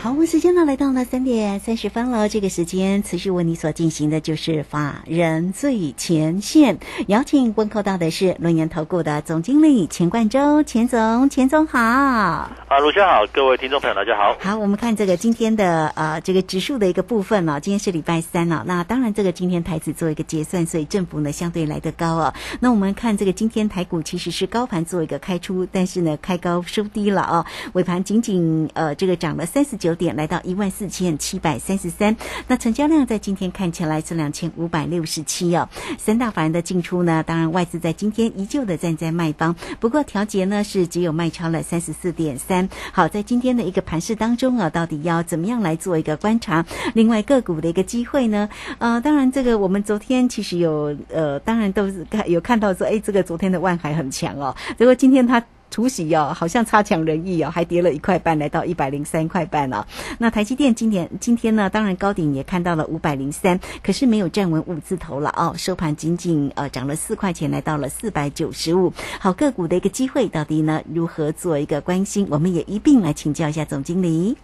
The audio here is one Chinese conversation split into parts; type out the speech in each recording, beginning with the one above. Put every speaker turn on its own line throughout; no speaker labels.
好，我们时间呢来到了三点三十分了。这个时间持续为你所进行的就是法人最前线，邀请问候到的是龙岩投顾的总经理钱冠洲，钱总，钱总好。
啊，卢先好，各位听众朋友大家好。
好，我们看这个今天的呃这个指数的一个部分呢，今天是礼拜三了。那当然，这个今天台子做一个结算，所以振幅呢相对来得高哦。那我们看这个今天台股其实是高盘做一个开出，但是呢开高收低了哦，尾盘仅仅呃这个涨了三十九。九点来到一万四千七百三十三，那成交量在今天看起来是两千五百六十七哦。三大法人的进出呢，当然外资在今天依旧的站在卖方，不过调节呢是只有卖超了三十四点三。好，在今天的一个盘市当中啊，到底要怎么样来做一个观察？另外个股的一个机会呢？呃，当然这个我们昨天其实有呃，当然都是看有看到说，哎，这个昨天的万海很强哦，结果今天它。除夕哦，好像差强人意哦，还跌了一块半，来到一百零三块半哦。那台积电今天今天呢，当然高点也看到了五百零三，可是没有站稳五字头了哦。收盘仅仅呃涨了四块钱，来到了四百九十五。好个股的一个机会到底呢？如何做一个关心？我们也一并来请教一下总经理。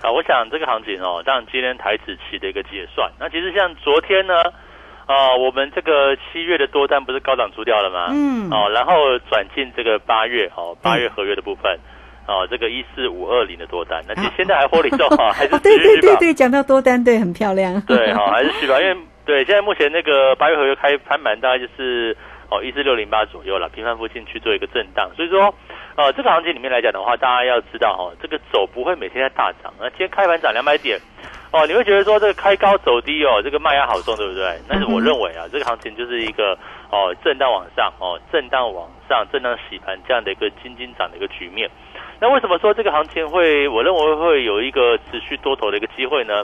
好，我想这个行情哦，当然今天台子期的一个结算，那其实像昨天呢。哦，我们这个七月的多单不是高档出掉了吗？嗯。哦，然后转进这个八月，哦，八月合约的部分，哦，这个一四五二零的多单，那其实现在还获利中哈，还是
对对对对，讲到多单，对，很漂亮。
对，哈，还是续吧，因为对，现在目前那个八月合约开盘满大概就是哦一四六零八左右了，平盘附近去做一个震荡，所以说，呃，这个行情里面来讲的话，大家要知道哈，这个走不会每天在大涨，那今天开盘涨两百点。哦，你会觉得说这个开高走低哦，这个卖压好重，对不对？但是我认为啊，这个行情就是一个哦震荡往上哦，震荡往上，震荡洗盘这样的一个金金涨的一个局面。那为什么说这个行情会，我认为会有一个持续多头的一个机会呢？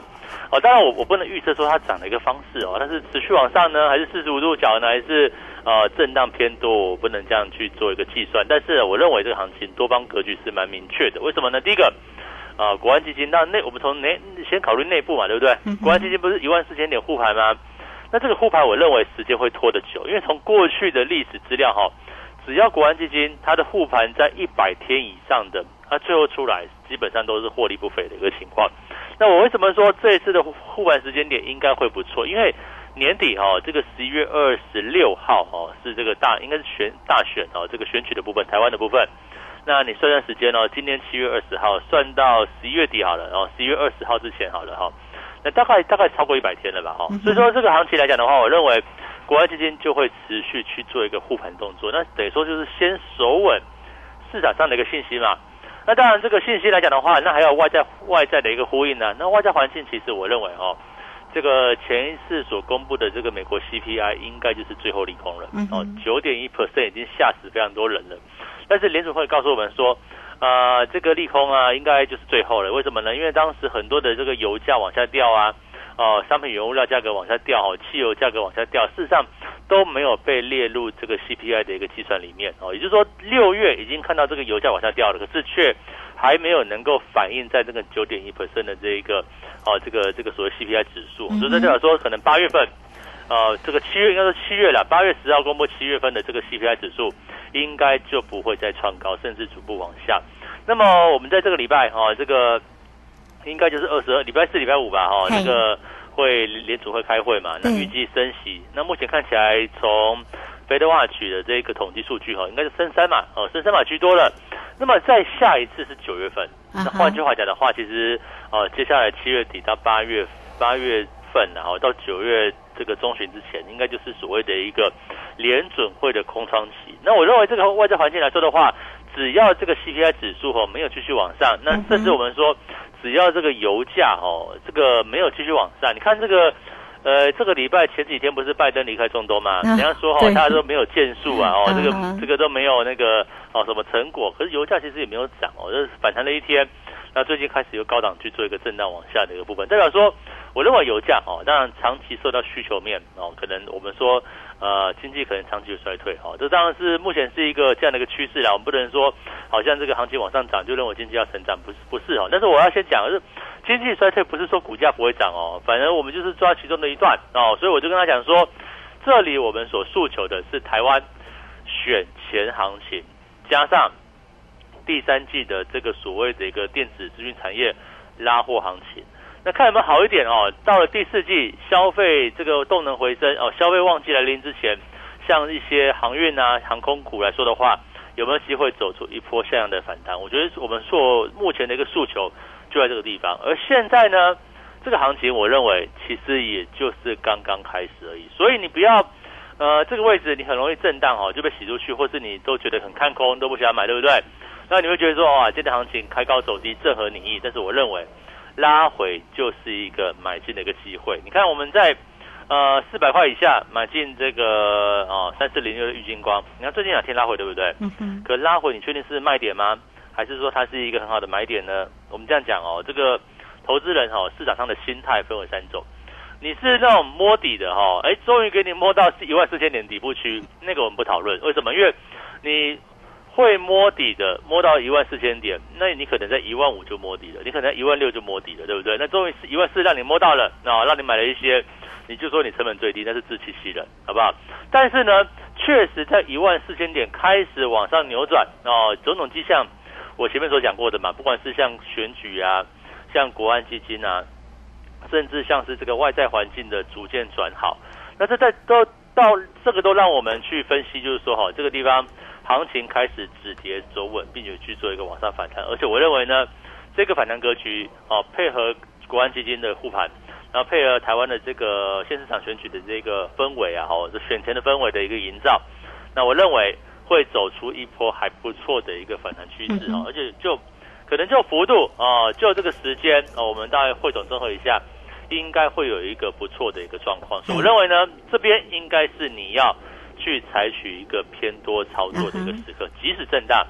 哦，当然我我不能预测说它涨的一个方式哦，它是持续往上呢，还是四十五度角呢，还是呃震荡偏多？我不能这样去做一个计算。但是我认为这个行情多方格局是蛮明确的。为什么呢？第一个。啊，国安基金那内我们从内先考虑内部嘛，对不对？国安基金不是一万四千点护盘吗？那这个护盘我认为时间会拖得久，因为从过去的历史资料哈，只要国安基金它的护盘在一百天以上的，它最后出来基本上都是获利不菲的一个情况。那我为什么说这一次的护盘时间点应该会不错？因为年底哈，这个十一月二十六号哈是这个大应该是选大选哦，这个选举的部分，台湾的部分。那你算算时间哦，今年七月二十号算到十一月底好了，然后十一月二十号之前好了哈，那大概大概超过一百天了吧哈，所以说这个行情来讲的话，我认为国外基金就会持续去做一个护盘动作，那等于说就是先守稳市场上的一个信息嘛。那当然这个信息来讲的话，那还有外在外在的一个呼应呢。那外在环境其实我认为哦，这个前一次所公布的这个美国 CPI 应该就是最后利空了哦，九点一 percent 已经吓死非常多人了。但是联储会告诉我们说，呃，这个利空啊，应该就是最后了。为什么呢？因为当时很多的这个油价往下掉啊，哦，商品原物料价格往下掉，哦，汽油价格往下掉，事实上都没有被列入这个 CPI 的一个计算里面哦。也就是说，六月已经看到这个油价往下掉了，可是却还没有能够反映在这个九点一 percent 的这一个哦，这个这个所谓 CPI 指数。所以代表说，可能八月份，呃，这个七月应该是七月了，八月十号公布七月份的这个 CPI 指数。应该就不会再创高，甚至逐步往下。那么我们在这个礼拜哈，这个应该就是二十二礼拜四、礼拜五吧哈，这个会联储会开会嘛？那预计升息。那目前看起来，从 Fed Watch 的这个统计数据哈，应该是升三嘛，哦，升三码居多了。那么再下一次是九月份。那换句话讲的话，其实哦，接下来七月底到八月八月份，然后到九月。这个中旬之前，应该就是所谓的一个联准会的空窗期。那我认为这个外在环境来说的话，只要这个 CPI 指数哦没有继续往上，那甚至我们说，只要这个油价哦这个没有继续往上，你看这个呃这个礼拜前几天不是拜登离开中东吗？人家说哦大家都没有建树啊哦这个这个都没有那个哦什么成果，可是油价其实也没有涨哦，就是反弹了一天。那最近开始由高档去做一个震荡往下的一个部分，代表说。我认为油价哦，当然长期受到需求面哦，可能我们说呃经济可能长期衰退哦，这当然是目前是一个这样的一个趋势啦。我们不能说好像这个行情往上涨就认为经济要成长，不是不是哦。但是我要先讲的是，经济衰退不是说股价不会涨哦，反正我们就是抓其中的一段哦，所以我就跟他讲说，这里我们所诉求的是台湾选前行情，加上第三季的这个所谓的一个电子资讯产业拉货行情。那看有没有好一点哦？到了第四季，消费这个动能回升哦，消费旺季来临之前，像一些航运啊、航空股来说的话，有没有机会走出一波像样的反弹？我觉得我们做目前的一个诉求就在这个地方。而现在呢，这个行情我认为其实也就是刚刚开始而已。所以你不要呃这个位置你很容易震荡哦，就被洗出去，或是你都觉得很看空，都不想买，对不对？那你会觉得说哇，今天行情开高走低，正合你意。但是我认为。拉回就是一个买进的一个机会。你看我们在呃四百块以下买进这个哦三四零六的玉金光，你看最近两天拉回对不对？嗯哼。可拉回你确定是卖点吗？还是说它是一个很好的买点呢？我们这样讲哦，这个投资人哈市场上的心态分为三种。你是那种摸底的哈，哎，终于给你摸到一万四千点底部区，那个我们不讨论。为什么？因为你。会摸底的，摸到一万四千点，那你可能在一万五就摸底了，你可能一万六就摸底了，对不对？那终于是一万四让你摸到了，啊，让你买了一些，你就说你成本最低，那是自欺欺人，好不好？但是呢，确实在一万四千点开始往上扭转，哦，种种迹象，我前面所讲过的嘛，不管是像选举啊，像国安基金啊，甚至像是这个外在环境的逐渐转好，那这在都到这个都让我们去分析，就是说哈，这个地方。行情开始止跌走稳，并且去做一个往上反弹，而且我认为呢，这个反弹格局哦，配合国安基金的护盘，然后配合台湾的这个现市场选举的这个氛围啊，哦，这选前的氛围的一个营造，那我认为会走出一波还不错的一个反弹趋势哦，而且就可能就幅度啊，就这个时间哦，我们大概汇总综合一下，应该会有一个不错的一个状况，所以我认为呢，这边应该是你要。去采取一个偏多操作的一个时刻，即使震荡，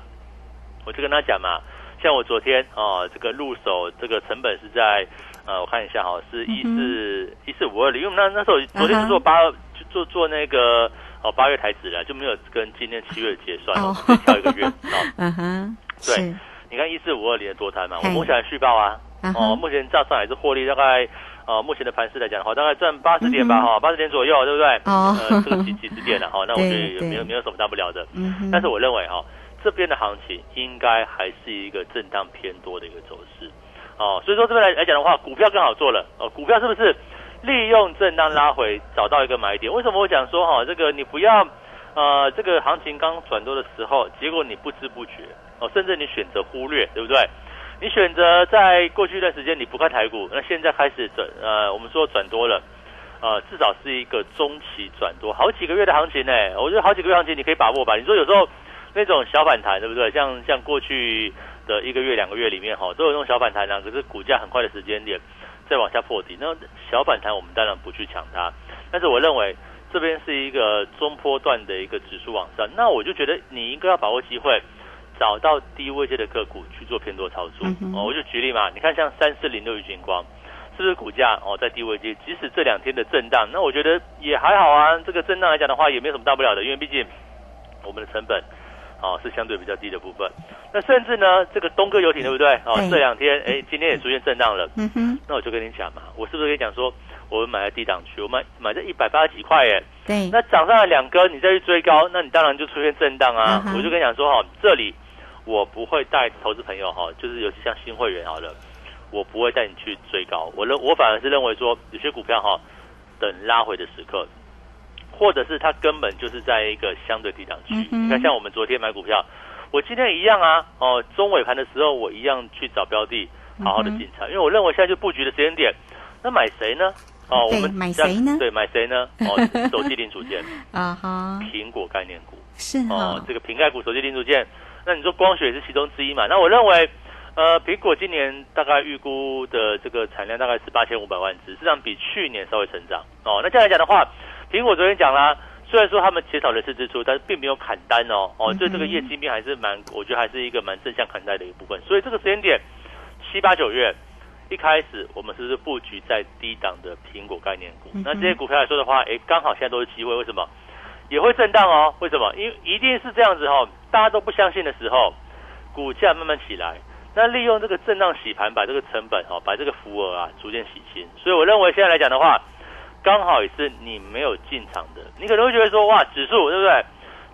我就跟他讲嘛。像我昨天啊，这个入手这个成本是在呃，我看一下哈，是一四一四五二零，因为那那时候昨天是做八就做做那个哦八月台子了，就没有跟今天七月结算，就跳一个月啊。嗯哼，对，你看一四五二零的多单嘛，我目前续报啊，哦，目前照上来是获利大概。哦，目前的盘势来讲的话，大概赚八十点吧，哈，八十点左右，对不对？哦，呃，这个几几十点了，哈，那我觉得也没有没有什么大不了的。嗯但是我认为哈，这边的行情应该还是一个震荡偏多的一个走势。哦，所以说这边来来讲的话，股票更好做了。哦，股票是不是利用震荡拉回找到一个买点？为什么我讲说哈，这个你不要呃，这个行情刚转多的时候，结果你不知不觉哦，甚至你选择忽略，对不对？你选择在过去一段时间你不看台股，那现在开始转呃，我们说转多了，呃，至少是一个中期转多，好几个月的行情呢。我觉得好几个月行情你可以把握吧。你说有时候那种小反弹，对不对？像像过去的一个月、两个月里面哈，都有那种小反弹啊。可是股价很快的时间点再往下破底，那小反弹我们当然不去抢它。但是我认为这边是一个中波段的一个指数往上，那我就觉得你应该要把握机会。找到低位阶的个股去做偏多操作哦，我就举例嘛，你看像三四零六一金光，是不是股价哦在低位阶？即使这两天的震荡，那我觉得也还好啊。这个震荡来讲的话，也没有什么大不了的，因为毕竟我们的成本哦是相对比较低的部分。那甚至呢，这个东哥游艇对不对？哦，这两天哎，今天也出现震荡了。嗯哼，那我就跟你讲嘛，我是不是跟你讲说，我们买在低档区，我买买在一百八十几块耶？
对。
那涨上来两根，你再去追高，那你当然就出现震荡啊。我就跟你讲说哈，这里。我不会带投资朋友哈，就是尤其像新会员好了，我不会带你去追高。我认我反而是认为说，有些股票哈，等拉回的时刻，或者是它根本就是在一个相对低档区。你看，像我们昨天买股票，我今天一样啊，哦，中尾盘的时候我一样去找标的，好好的进场，因为我认为现在就布局的时间点，那买谁呢？
哦，我们
买
谁呢？
对，买谁呢？哦，手机零组件 啊哈，苹果概念股
是哦，
这个瓶盖股、手机零组件。那你说光学是其中之一嘛？那我认为，呃，苹果今年大概预估的这个产量大概是八千五百万只，实际上比去年稍微成长哦。那这样来讲的话，苹果昨天讲啦，虽然说他们减少人事支出，但是并没有砍单哦哦，对这个业绩面还是蛮，我觉得还是一个蛮正向看待的一部分。所以这个时间点七八九月一开始我们是不是布局在低档的苹果概念股？那这些股票来说的话，哎，刚好现在都是机会。为什么？也会震荡哦。为什么？因为一定是这样子哈、哦，大家都不相信的时候，股价慢慢起来，那利用这个震荡洗盘，把这个成本哈、哦，把这个浮额啊逐渐洗清。所以我认为现在来讲的话，刚好也是你没有进场的，你可能会觉得说哇，指数对不对？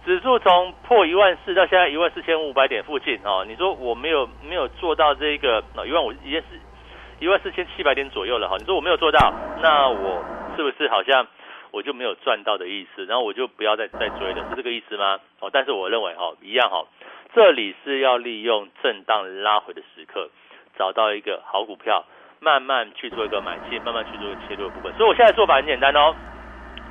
指数从破一万四到现在一万四千五百点附近哦，你说我没有没有做到这个一万五已经是一万四千七百点左右了哈，你说我没有做到，那我是不是好像我就没有赚到的意思？然后我就不要再再追了，是这个意思吗？哦，但是我认为哈、一样哈、这里是要利用震荡拉回的时刻，找到一个好股票，慢慢去做一个买进，慢慢去做一个切入的部分。所以我现在做法很简单哦，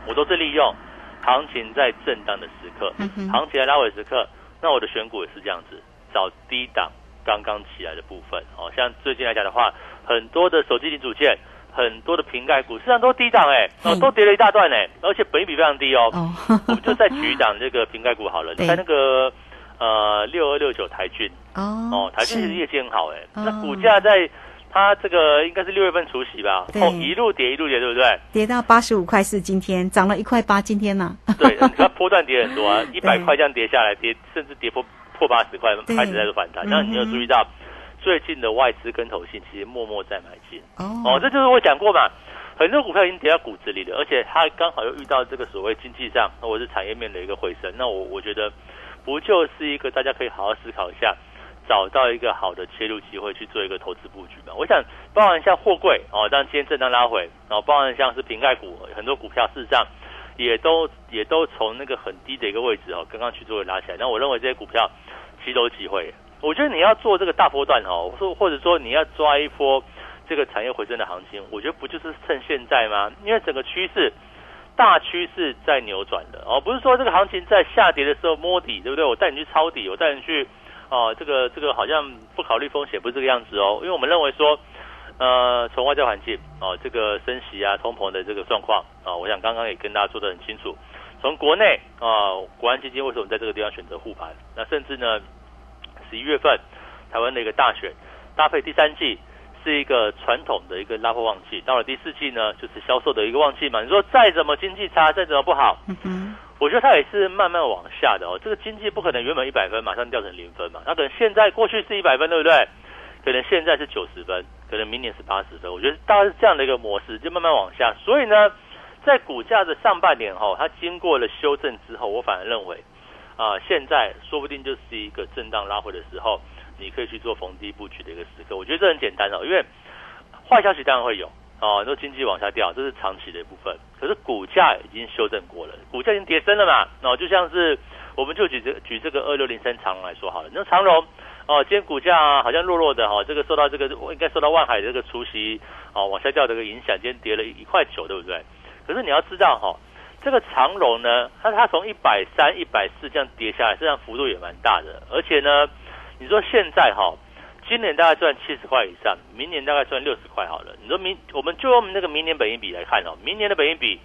我都是利用行情在震荡的时刻，行情在拉回的时刻，那我的选股也是这样子，找低档刚刚起来的部分。哦，像最近来讲的话，很多的手机零组件。很多的瓶盖股，实际上都低档哎、哦
嗯，
都跌了一大段哎、而且本益比非常低哦。
哦，
我们就再举一档这个瓶盖股好了，
对。
你看那个呃六二六九台骏。
哦
哦，台骏其实
是。
业绩很好哎、
哦。
那股价在它这个应该是六月份除息吧，哦一路跌一路跌，对不对？
跌到八十五块四，今天涨了一块八，今天呢？
对，你看 波段跌很多啊，一百
对。
块这样跌下来，跌甚至跌破破八十块，
对。
开始在做反弹。
嗯。
那你有注意到最近的外资跟投信其实默默在买进
哦
哦，这就是我讲过嘛。很多股票已经跌到骨子里了，而且它刚好又遇到这个所谓经济上或者是产业面的一个回升，那我我觉得不就是一个大家可以好好思考一下，找到一个好的切入机会去做一个投资布局嘛？我想包含像货柜哦，当今天震荡拉回，然后包含像是瓶盖股，很多股票事实上也都也都从那个很低的一个位置哦，刚刚去做拉起来。那我认为这些股票其实都有机会。我觉得你要做这个大波段哦，或或者说你要抓一波这个产业回升的行情，我觉得不就是趁现在吗？因为整个趋势大趋势在扭转的哦，不是说这个行情在下跌的时候摸底，对不对？我带你去抄底，我带你去哦，这个这个好像不考虑风险，不是这个样子哦。因为我们认为说，呃，从外在环境哦，这个升息啊、通膨的这个状况啊、我想刚刚也跟大家说的很清楚。从国内啊、国安基金为什么在这个地方选择护盘？那甚至呢，十一月份台湾的一个大选，搭配第三季是一个传统的一个拉货旺季，到了第四季呢，就是销售的一个旺季嘛。你说再怎么经济差，再怎么不好，
嗯，
我觉得它也是慢慢往下的哦。这个经济不可能原本一百分马上掉成零分嘛，那可能现在过去是一百分，对不对？可能现在是九十分，可能明年是八十分。我觉得大概是这样的一个模式，就慢慢往下。所以呢，在股价的上半年哈，它经过了修正之后，我反而认为啊、现在说不定就是一个震荡拉回的时候，你可以去做逢低布局的一个时刻。我觉得这很简单哦，因为坏消息当然会有哦，你说经济往下掉，这是长期的一部分。可是股价已经修正过了，股价已经跌升了嘛，哦，就像是我们就举这举这个二六零三长荣来说好了，那长荣哦，今天股价好像弱弱的哈、哦，这个受到这个应该受到万海这个除息哦往下掉的一个影响，今天跌了一块九，对不对？可是你要知道哈、这个长荣呢，它它从一百三、一百四这样跌下来，实际上幅度也蛮大的。而且呢，你说现在哈、今年大概赚七十块以上，明年大概赚六十块好了。你说明我们就用那个明年本益比来看哦，明年的本益比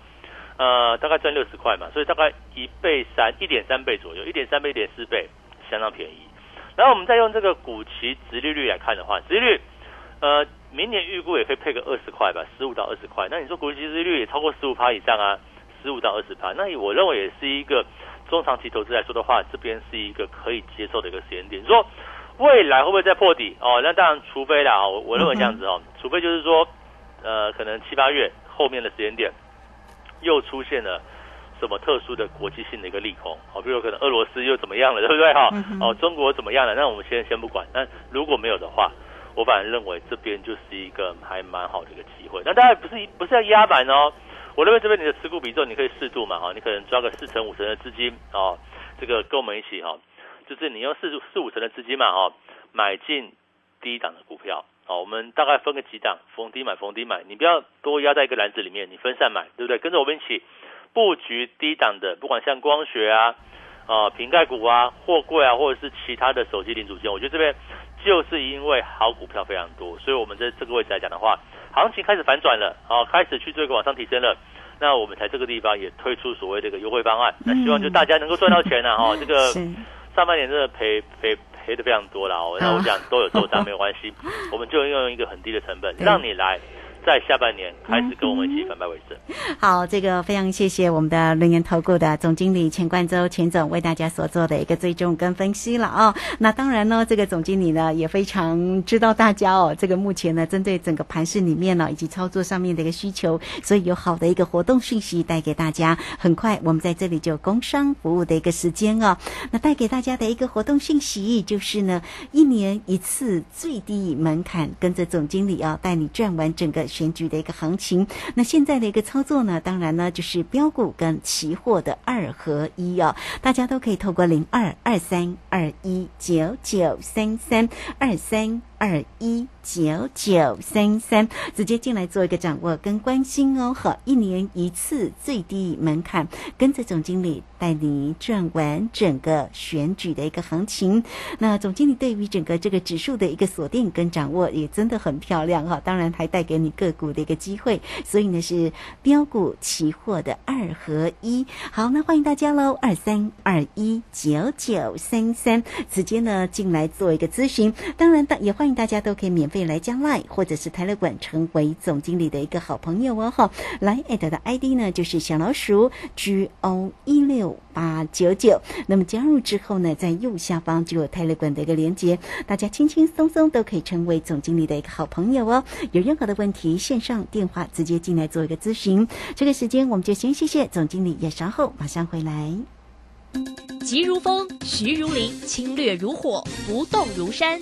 呃大概赚六十块嘛，所以大概一倍三、一点三倍左右，一点三倍、一点四倍，相当便宜。然后我们再用这个股期殖利率来看的话，殖利率呃明年预估也可以配个二十块吧，十五到二十块。那你说股息殖利率也超过十五趴以上啊，十五到二十趴，那我认为也是一个中长期投资来说的话，这边是一个可以接受的一个时间点。说未来会不会再破底？哦，那当然，除非啦，我我认为这样子哦，除非就是说，呃，可能七八月后面的时间点又出现了。什么特殊的国际性的一个利空？好，比如可能俄罗斯又怎么样了，对不对？哈
嗯，
哦，中国怎么样了？那我们先先不管。那如果没有的话，我反而认为这边就是一个还蛮好的一个机会。那当然不是不是要压板哦，我认为这边你的持股比重你可以适度嘛，哈，你可能抓个四成五成的资金哦，这个跟我们一起哈，就是你用四四五成的资金嘛，哈，买进低档的股票。哦，我们大概分个几档，逢低买，逢低买，你不要多压在一个篮子里面，你分散买，对不对？跟着我们一起布局低档的，不管像光学啊、啊瓶盖股啊、货柜啊，或者是其他的手机零组件，我觉得这边就是因为好股票非常多，所以我们在这个位置来讲的话，行情开始反转了，啊，开始去做一个往上提升了。那我们在这个地方也推出所谓的一个优惠方案，那希望就大家能够赚到钱啊！哈、这个 上半年真的赔赔赔的非常多了哦。那我想都有受伤没有关系，我们就用一个很低的成本让你来。在下半年开始跟我们一起反败为胜。
好，这个非常谢谢我们的轮研投顾的总经理钱冠洲钱总为大家所做的一个追踪跟分析了哦。那当然呢，这个总经理呢也非常知道大家哦，这个目前呢针对整个盘市里面呢以及操作上面的一个需求，所以有好的一个活动讯息带给大家。很快我们在这里就工商服务的一个时间哦，那带给大家的一个活动讯息就是呢，一年一次最低门槛，跟着总经理啊带你赚完整个。选举的一个行情，那现在的一个操作呢，当然呢就是标股跟期货的二合一哦，大家都可以透过零二二三二一九九三三二三二一。九九三三，直接进来做一个掌握跟关心哦。好，一年一次最低门槛，跟着总经理带你赚完整个选举的一个行情。那总经理对于整个这个指数的一个锁定跟掌握也真的很漂亮哈。当然还带给你个股的一个机会，所以呢是标股期货的二合一。好，那欢迎大家喽，二三二一九九三三，直接呢进来做一个咨询。当然，也欢迎大家都可以免费。来加 Line 或者是泰勒馆成为总经理的一个好朋友哦哈，来 at 的 ID 呢就是小老鼠 G O 一六八九九，那么加入之后呢，在右下方就有泰勒馆的一个连接，大家轻轻松松都可以成为总经理的一个好朋友哦。有任何的问题，线上电话直接进来做一个咨询。这个时间我们就先谢谢总经理，也稍后马上回来。
急如风，徐如林，侵略如火，不动如山。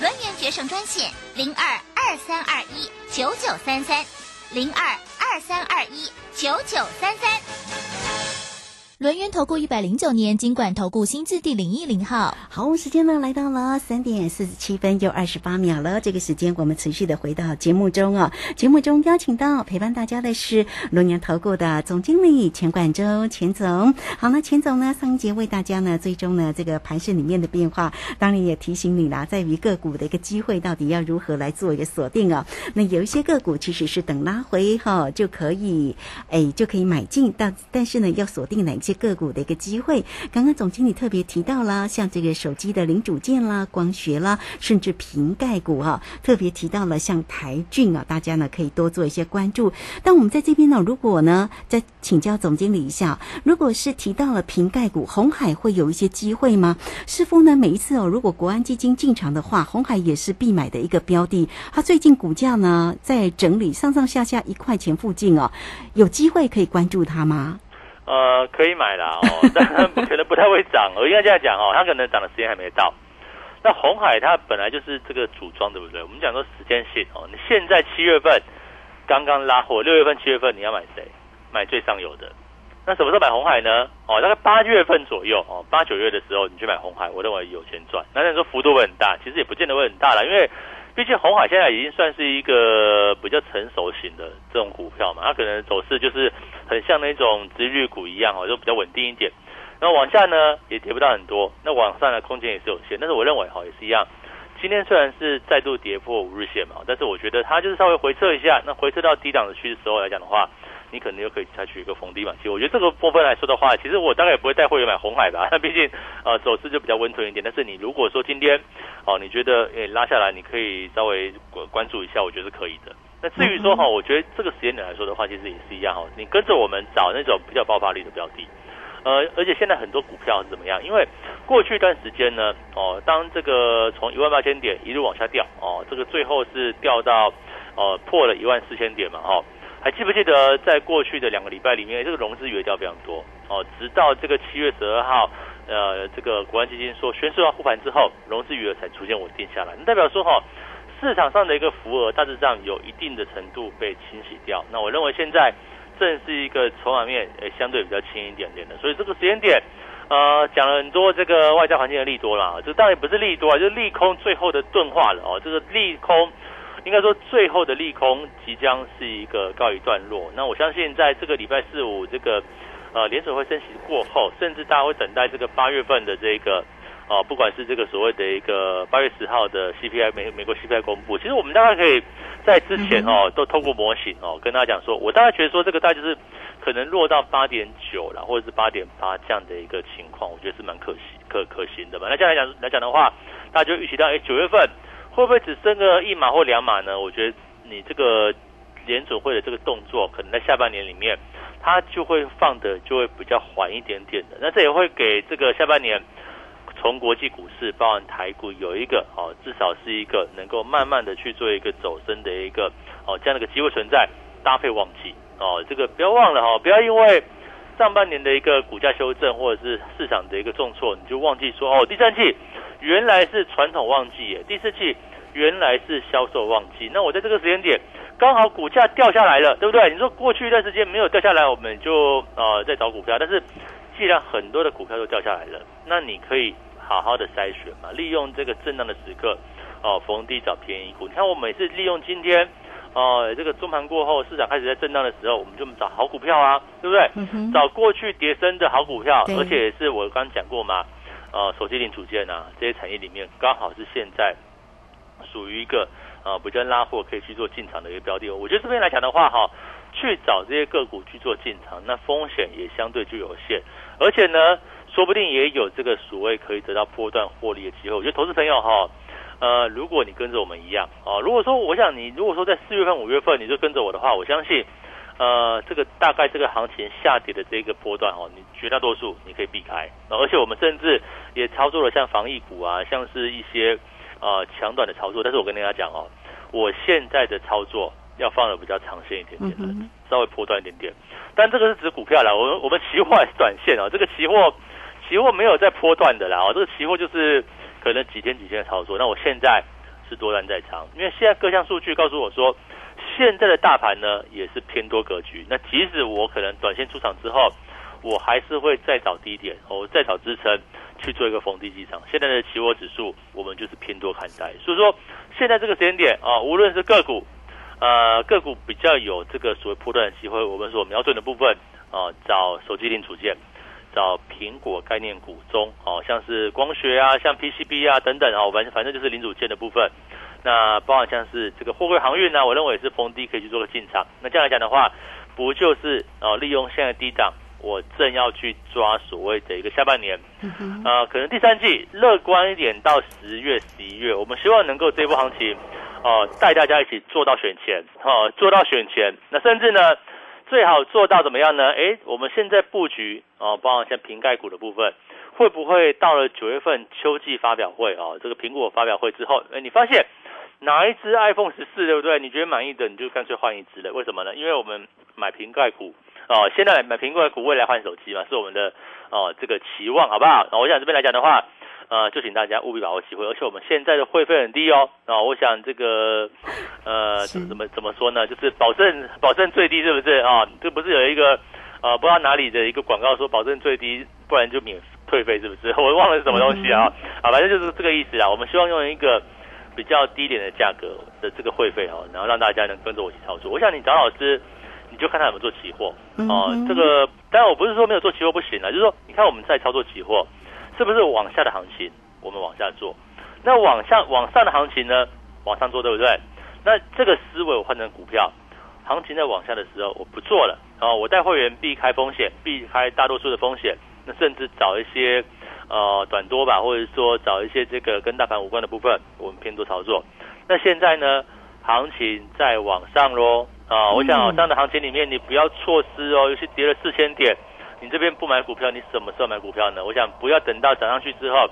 轮源决胜专线零二二三二一九九三三零二二三二一九九三三。
轮源投顾一百零九年金管投顾新字第零一零号，
好，时间呢来到了三点四十七分又二十八秒了。这个时间我们持续的回到节目中啊，节目中邀请到陪伴大家的是轮源投顾的总经理钱冠洲钱总。好，了钱总呢上一节为大家呢最终呢这个盘市里面的变化，当然也提醒你啦，在于个股的一个机会到底要如何来做一个锁定啊。那有一些个股其实是等拉回哈就可以，哎就可以买进，但但是呢要锁定哪些？个股的一个机会，刚刚总经理特别提到了，像这个手机的零组件啦、光学啦，甚至瓶盖股哈，特别提到了像台骏啊，大家呢可以多做一些关注。但我们在这边呢，如果呢再请教总经理一下，如果是提到了瓶盖股，红海会有一些机会吗？师傅呢，每一次哦，如果国安基金进场的话，红海也是必买的一个标的。它最近股价呢在整理上上下下一块钱附近哦，有机会可以关注它吗？
呃，可以买啦哦，但可能不太会涨。我应该这样讲哦，它可能涨的时间还没到。那红海它本来就是这个组装，对不对？我们讲说时间性哦，你现在七月份刚刚拉货，六月份、七月份你要买谁？买最上游的。那什么时候买红海呢？哦，大概八月份左右哦，八九月的时候你去买红海，我认为有钱赚。那你说幅度会很大，其实也不见得会很大了，因为。毕竟红海现在已经算是一个比较成熟型的这种股票嘛，它可能走势就是很像那种直率股一样哦，就比较稳定一点。那往下呢也跌不到很多，那往上的空间也是有限。但是我认为哈也是一样，今天虽然是再度跌破五日线嘛，但是我觉得它就是稍微回撤一下，那回撤到低档的趋势时候来讲的话。你可能又可以采取一个逢低买进，我觉得这个部分来说的话，其实我大概也不会带会员买红海吧，那 毕竟呃走势就比较温存一点。但是你如果说今天哦，你觉得诶拉下来，你可以稍微关注一下，我觉得是可以的。那至于说哈，我觉得这个时间点来说的话，其实也是一样哈，你跟着我们找那种比较爆发力的标的，呃，而且现在很多股票是怎么样？因为过去一段时间呢，哦，当这个从一万八千点一路往下掉，哦，这个最后是掉到哦破了一万四千点嘛，哦，还记不记得在过去的两个礼拜里面，这个融资余额掉非常多，哦，直到这个七月十二号，呃，这个国安基金说宣誓要护盘之后，融资余额才逐渐稳定下来，那代表说哈。市场上的一个浮额大致上有一定的程度被清洗掉，那我认为现在正是一个筹码面诶相对比较轻一点点的，所以这个时间点，呃，讲了很多这个外交环境的利多啦，这当然不是利多啊，就是利空最后的钝化了。哦，这个利空应该说最后的利空即将是一个告一段落，那我相信在这个礼拜四五这个呃联储会升息过后，甚至大家会等待这个八月份的这个。哦，不管是这个所谓的一个八月十号的 CPI 美美国 CPI 公布，其实我们大概可以在之前哦，都透过模型哦，跟大家讲说，我大概觉得说这个大概就是可能落到八点九了，或者是八点八这样的一个情况，我觉得是蛮可惜可可行的嘛。那这样来讲来讲的话，大家就预期到，哎，九月份会不会只剩个一码或两码呢？我觉得你这个联准会的这个动作，可能在下半年里面，它就会放的就会比较缓一点点的。那这也会给这个下半年。从国际股市，包含台股，有一个哦，至少是一个能够慢慢的去做一个走升的一个哦这样的一个机会存在，搭配旺季哦，这个不要忘了哈，不要因为上半年的一个股价修正或者是市场的一个重挫，你就忘记说哦，第三季原来是传统旺季耶，第四季原来是销售旺季，那我在这个时间点刚好股价掉下来了，对不对？你说过去一段时间没有掉下来，我们就呃在找股票，但是既然很多的股票都掉下来了，那你可以。好好的筛选嘛，利用这个震荡的时刻，哦，逢低找便宜股。你看我每次利用今天，哦，这个中盘过后，市场开始在震荡的时候，我们就找好股票啊，对不对？找过去跌升的好股票，而且也是我刚刚讲过嘛，呃，手机零组件啊这些产业里面，刚好是现在属于一个呃比较拉货可以去做进场的一个标的。我觉得这边来讲的话，哈，去找这些个股去做进场，那风险也相对就有限，而且呢。说不定也有这个所谓可以得到波段获利的机会。我觉得投资朋友哈，呃，如果你跟着我们一样啊，如果说我想你如果说在四月份、五月份你就跟着我的话，我相信，呃，这个大概这个行情下跌的这个波段哦，你绝大多数你可以避开。而且我们甚至也操作了像防疫股啊，像是一些呃强短的操作。但是我跟大家讲哦，我现在的操作要放的比较长线一点点的，稍微波段一点点。但这个是指股票啦，我们我们期货是短线哦，这个期货。期货没有在波段的啦，哦，这个期货就是可能几天几天的操作。那我现在是多单在仓，因为现在各项数据告诉我说，现在的大盘呢也是偏多格局。那即使我可能短线出场之后，我还是会再找低点，我，再找支撑去做一个逢低进场。现在的期货指数我们就是偏多看待，所以说现在这个时间点啊，无论是个股，呃，个股比较有这个所谓破断的机会，我们所瞄准的部分啊，找手机零组件。找苹果概念股中，哦，像是光学啊，像 PCB 啊等等啊，反正反正就是零组件的部分。那包含像是这个货柜航运呢，我认为也是逢低可以去做个进场。那这样来讲的话，不就是哦，利用现在低档，我正要去抓所谓的一个下半年，呃，可能第三季乐观一点到十月、十一月，我们希望能够这波行情，哦，带大家一起做到选前，哦，做到选前。那甚至呢？最好做到怎么样呢？哎，我们现在布局哦，包括像瓶盖股的部分，会不会到了九月份秋季发表会哦？这个苹果发表会之后，哎，你发现哪一只 iPhone 十四对不对？你觉得满意的，你就干脆换一只了。为什么呢？因为我们买瓶盖股哦，现在买苹果股，未来换手机嘛，是我们的哦这个期望，好不好？那我想这边来讲的话。呃，就请大家务必把握机会，而且我们现在的会费很低哦。啊，我想这个，呃，怎么怎么说呢？就是保证保证最低，是不是啊？这不是有一个呃，不知道哪里的一个广告说保证最低，不然就免退费，是不是？我忘了是什么东西啊？啊，反正就是这个意思啊。我们希望用一个比较低廉的价格的这个会费哦，然后让大家能跟着我一起操作。我想你找老师，你就看他有没有做期货哦。这个当然我不是说没有做期货不行啊，就是说你看我们在操作期货。是不是往下的行情，我们往下做？那往下往上的行情呢？往上做，对不对？那这个思维我换成股票，行情在往下的时候，我不做了啊！我带会员避开风险，避开大多数的风险，那甚至找一些呃短多吧，或者说找一些这个跟大盘无关的部分，我们偏多操作。那现在呢，行情在往上喽啊！我想这样的行情里面，你不要错失哦，尤其跌了四千点。你这边不买股票，你什么时候买股票呢？我想不要等到涨上去之后。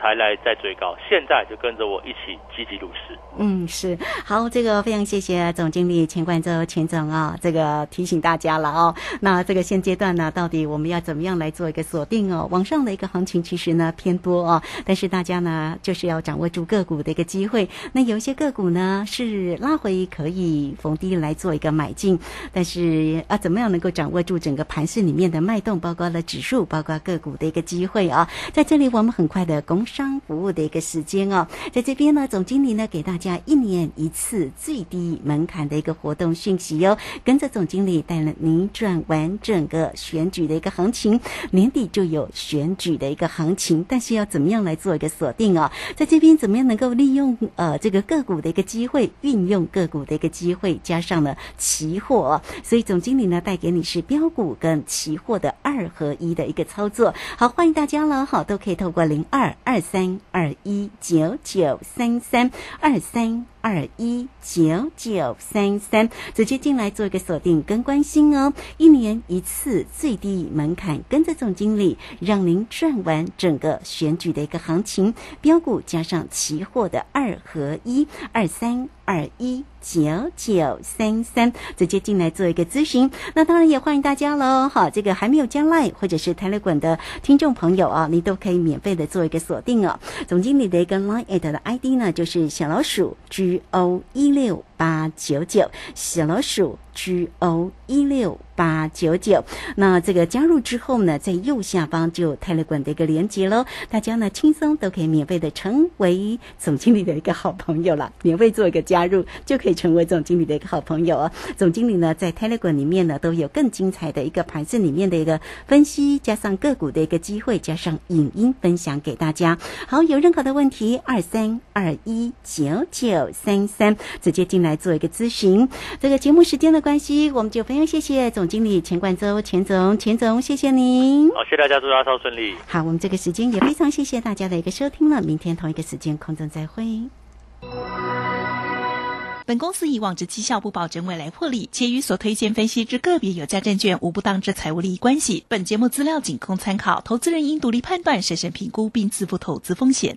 才来再追高，现在就跟着我一起积极入市。
嗯，是好，这个非常谢谢总经理钱冠洲钱总啊，这个提醒大家了哦。那这个现阶段呢，到底我们要怎么样来做一个锁定哦？往上的一个行情其实呢偏多哦，但是大家呢就是要掌握住个股的一个机会。那有一些个股呢是拉回可以逢低来做一个买进，但是啊，怎么样能够掌握住整个盘市里面的脉动，包括了指数，包括个股的一个机会啊？在这里我们很快的攻。商服务的一个时间哦，在这边呢，总经理呢给大家一年一次最低门槛的一个活动讯息哟，跟着总经理带了您转完整个选举的一个行情，年底就有选举的一个行情，但是要怎么样来做一个锁定哦？在这边怎么样能够利用呃这个个股的一个机会，运用个股的一个机会，加上了期货，所以总经理呢带给你是标股跟期货的二合一的一个操作。好，欢迎大家了，好都可以透过零二二。二三二一九九三三二三二一九九三三，直接进来做一个锁定跟关心哦。一年一次最低门槛，跟着总经理，让您赚完整个选举的一个行情，标股加上期货的二合一，二三二一九九三三，直接进来做一个咨询。那当然也欢迎大家喽，好，这个还没有加 line 或者是台乐馆的听众朋友啊，你都可以免费的做一个锁。定哦，总经理的一个 line 的 ID 呢，就是小老鼠 G O 一六。八九九，小老鼠 G O 一六。八九九，那这个加入之后呢，在右下方就有泰勒管的一个连接喽，大家呢轻松都可以免费的成为总经理的一个好朋友了，免费做一个加入就可以成为总经理的一个好朋友哦。总经理呢在泰勒管里面呢都有更精彩的一个盘子里面的一个分析，加上个股的一个机会，加上影音分享给大家。好，有任何的问题，二三二一九九三三，直接进来做一个咨询。这个节目时间的关系，我们就非常谢谢总。经理钱冠洲，钱总，钱总，谢谢您。
好，谢谢大家，祝大家超顺利。
好，我们这个时间也非常谢谢大家的一个收听了。明天同一个时间空中再会。
本公司以往之绩效不保证未来获利，且与所推荐分析之个别有价证券无不当之财务利益关系。本节目资料仅供参考，投资人应独立判断、审慎评估并自负投资风险。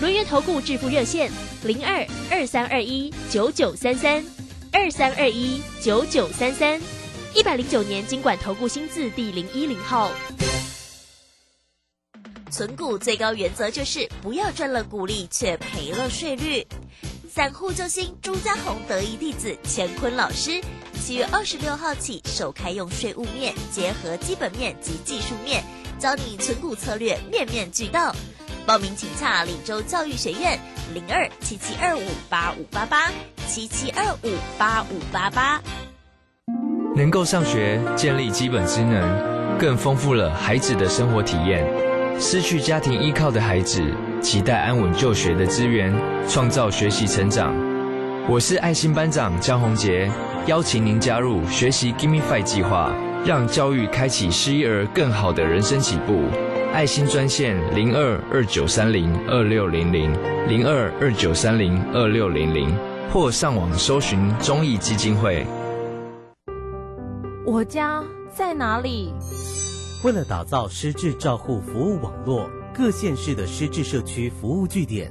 轮源投顾致富热线零二二三二一九九三三。二三二一九九三三，一百零九年经管投顾新字第零一零号。存股最高原则就是不要赚了股利却赔了税率。散户救星朱家红得意弟子乾坤老师，七月二十六号起首开用税务面结合基本面及技术面，教你存股策略面面俱到。报名请洽李州教育学院零二七七二五八五八八七七二五八五八八。
能够上学，建立基本职能，更丰富了孩子的生活体验。失去家庭依靠的孩子，期待安稳就学的资源，创造学习成长。我是爱心班长江宏杰，邀请您加入学习 Gimme Five 计划，让教育开启失一儿更好的人生起步。爱心专线零二二九三零二六零零零二二九三零二六零零，或上网搜寻中义基金会。
我家在哪里？
为了打造失智照护服务网络，各县市的失智社区服务据点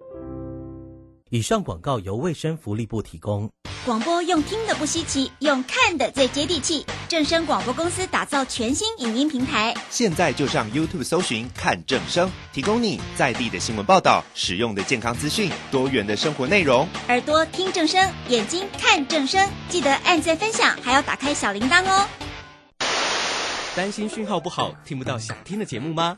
以上广告由卫生福利部提供。
广播用听的不稀奇，用看的最接地气。正声广播公司打造全新影音平台，
现在就上 YouTube 搜寻看正声，提供你在地的新闻报道、使用的健康资讯、多元的生活内容。
耳朵听正声，眼睛看正声，记得按赞分享，还要打开小铃铛哦。
担心讯号不好听不到想听的节目吗？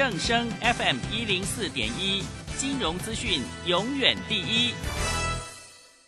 正声 FM 一零四点一，金融资讯永远第一。